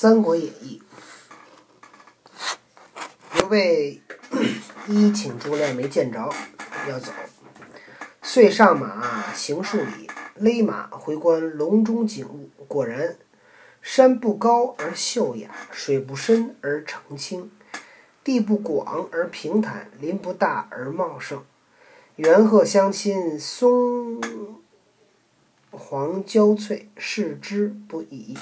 三国演义》，刘备一请诸葛亮没见着，要走，遂上马行数里，勒马回观隆中景物。果然，山不高而秀雅，水不深而澄清，地不广而平坦，林不大而茂盛，猿鹤相亲，松黄交翠，视之不已。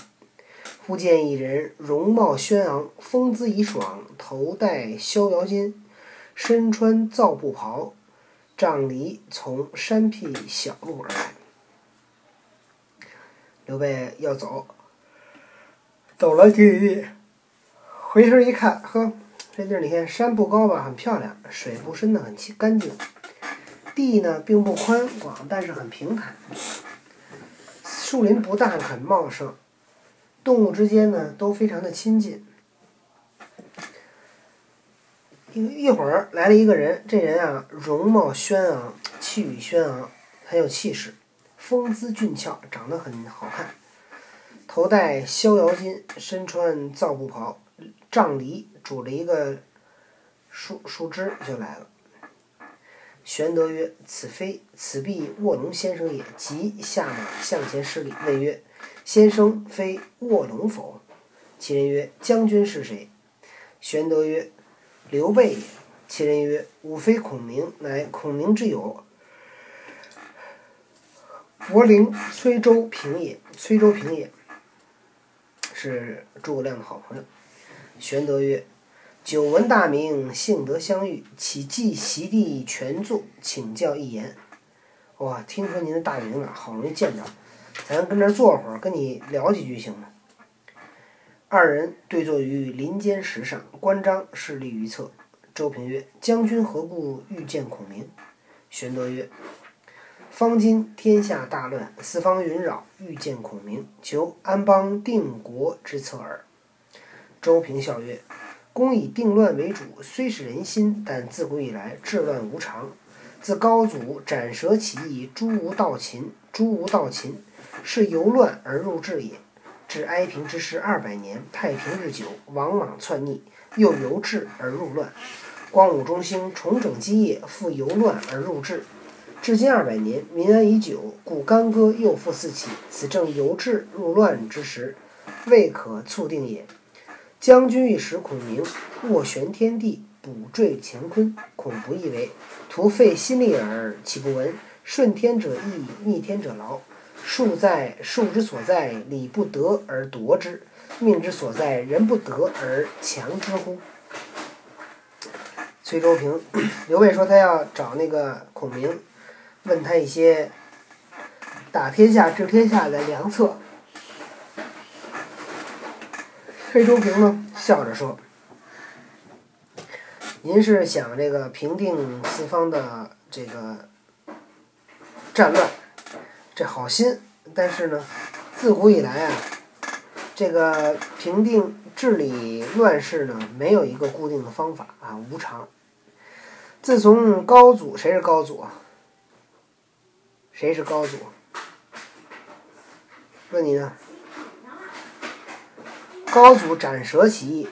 忽见一人，容貌轩昂，风姿怡爽，头戴逍遥巾，身穿皂布袍，杖藜从山僻小路而来。刘备要走，走了几里地，回身一看，呵，这地儿你看，山不高吧，很漂亮；水不深的，很清干净；地呢，并不宽广，但是很平坦；树林不大，很茂盛。动物之间呢都非常的亲近。一一会儿来了一个人，这人啊容貌轩昂，气宇轩昂，很有气势，风姿俊俏，长得很好看。头戴逍遥巾，身穿皂布袍，杖藜拄着一个树树枝就来了。玄德曰：“此非此必卧龙先生也。”即下马向前施礼，问曰。先生非卧龙否？其人曰：“将军是谁？”玄德曰：“刘备也。”其人曰：“吾非孔明，乃孔明之友，伯陵崔州平也。崔州平也是诸葛亮的好朋友。”玄德曰：“久闻大名，幸得相遇，岂寄席地全坐，请教一言。”哇，听说您的大名了，好容易见着。咱跟这儿坐会儿，跟你聊几句行吗？二人对坐于林间石上，关张势立于侧。周平曰：“将军何故欲见孔明？”玄德曰：“方今天下大乱，四方云扰，欲见孔明，求安邦定国之策耳。”周平笑曰：“公以定乱为主，虽是人心，但自古以来治乱无常。自高祖斩蛇起义，诛无道秦，诛无道秦。”是由乱而入治也。至哀平之时二百年，太平日久，王莽篡逆，又由治而入乱。光武中兴，重整基业，复由乱而入治。至今二百年，民安已久，故干戈又复四起。此正由治入乱之时，未可促定也。将军欲使孔明斡旋天地，补缀乾坤，恐不易为，徒费心力耳。岂不闻顺天者易，逆天者劳？术在术之所在，理不得而夺之；命之所在，人不得而强之乎？崔州平，刘备说他要找那个孔明，问他一些打天下、治天下的良策。崔州平呢，笑着说：“您是想这个平定四方的这个战乱？”这好心，但是呢，自古以来啊，这个平定治理乱世呢，没有一个固定的方法啊，无常。自从高祖，谁是高祖啊？谁是高祖？问你呢？高祖斩蛇起义，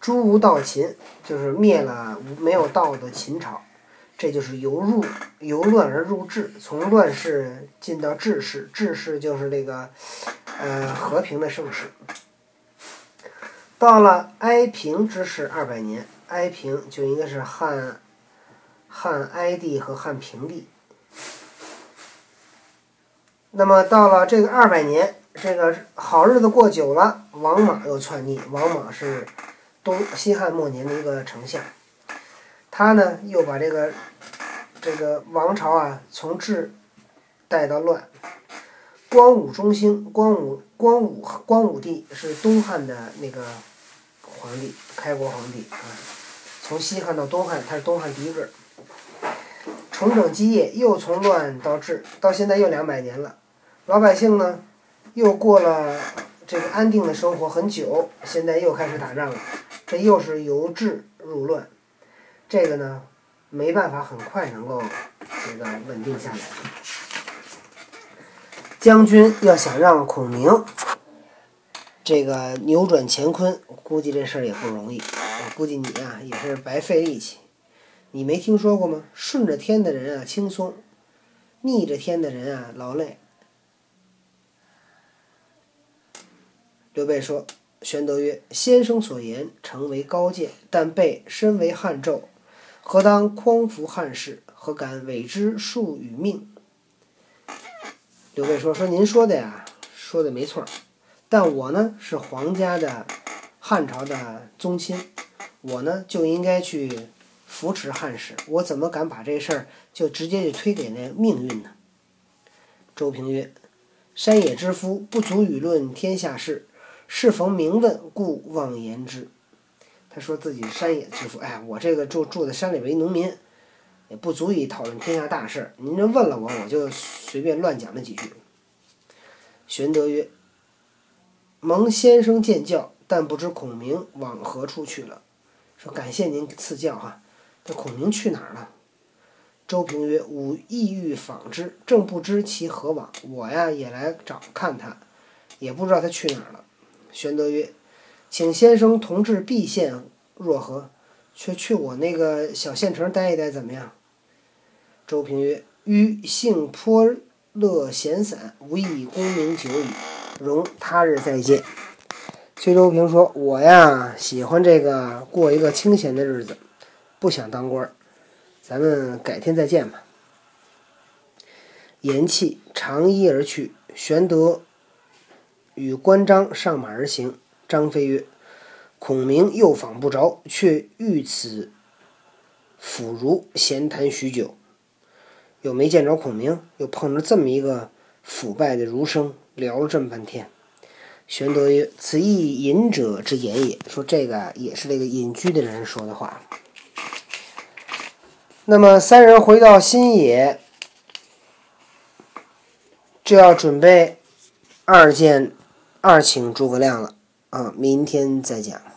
诛无道秦，就是灭了无没有道的秦朝。这就是由入由乱而入治，从乱世进到治世，治世就是这个呃和平的盛世。到了哀平之世二百年，哀平就应该是汉汉哀帝和汉平帝。那么到了这个二百年，这个好日子过久了，王莽又篡逆。王莽是东西汉末年的一个丞相。他呢，又把这个这个王朝啊，从治带到乱。光武中兴，光武光武光武帝是东汉的那个皇帝，开国皇帝啊。从西汉到东汉，他是东汉第一个。重整基业，又从乱到治，到现在又两百年了。老百姓呢，又过了这个安定的生活很久，现在又开始打仗了。这又是由治入乱。这个呢，没办法很快能够这个稳定下来。将军要想让孔明这个扭转乾坤，估计这事儿也不容易。我估计你呀也是白费力气。你没听说过吗？顺着天的人啊轻松，逆着天的人啊劳累。刘备说：“玄德曰：先生所言诚为高见，但备身为汉胄，何当匡扶汉室？何敢委之数与命？”刘备说：“说您说的呀，说的没错儿。”但我呢是皇家的汉朝的宗亲，我呢就应该去扶持汉室，我怎么敢把这事儿就直接就推给那命运呢？周平曰：“山野之夫，不足与论天下事，适逢明问，故妄言之。”他说自己山野之夫，哎，我这个住住在山里为农民，也不足以讨论天下大事。您这问了我，我就随便乱讲了几句。玄德曰。蒙先生见教，但不知孔明往何处去了。说感谢您赐教哈，这孔明去哪儿了？周平曰：“吾意欲访之，正不知其何往。我呀也来找看他，也不知道他去哪儿了。”玄德曰：“请先生同至毕县若何？却去我那个小县城待一待怎么样？”周平曰：“余性颇乐闲散，无意功名久矣。”容他日再见。崔周平说：“我呀，喜欢这个过一个清闲的日子，不想当官儿。咱们改天再见吧。”言讫，长揖而去。玄德与关张上马而行。张飞曰：“孔明又访不着，却遇此腐儒，闲谈许久，又没见着孔明，又碰着这么一个腐败的儒生。”聊了这么半天，玄德曰：“此亦隐者之言也。”说这个也是这个隐居的人说的话。那么三人回到新野，就要准备二见二请诸葛亮了啊！明天再讲。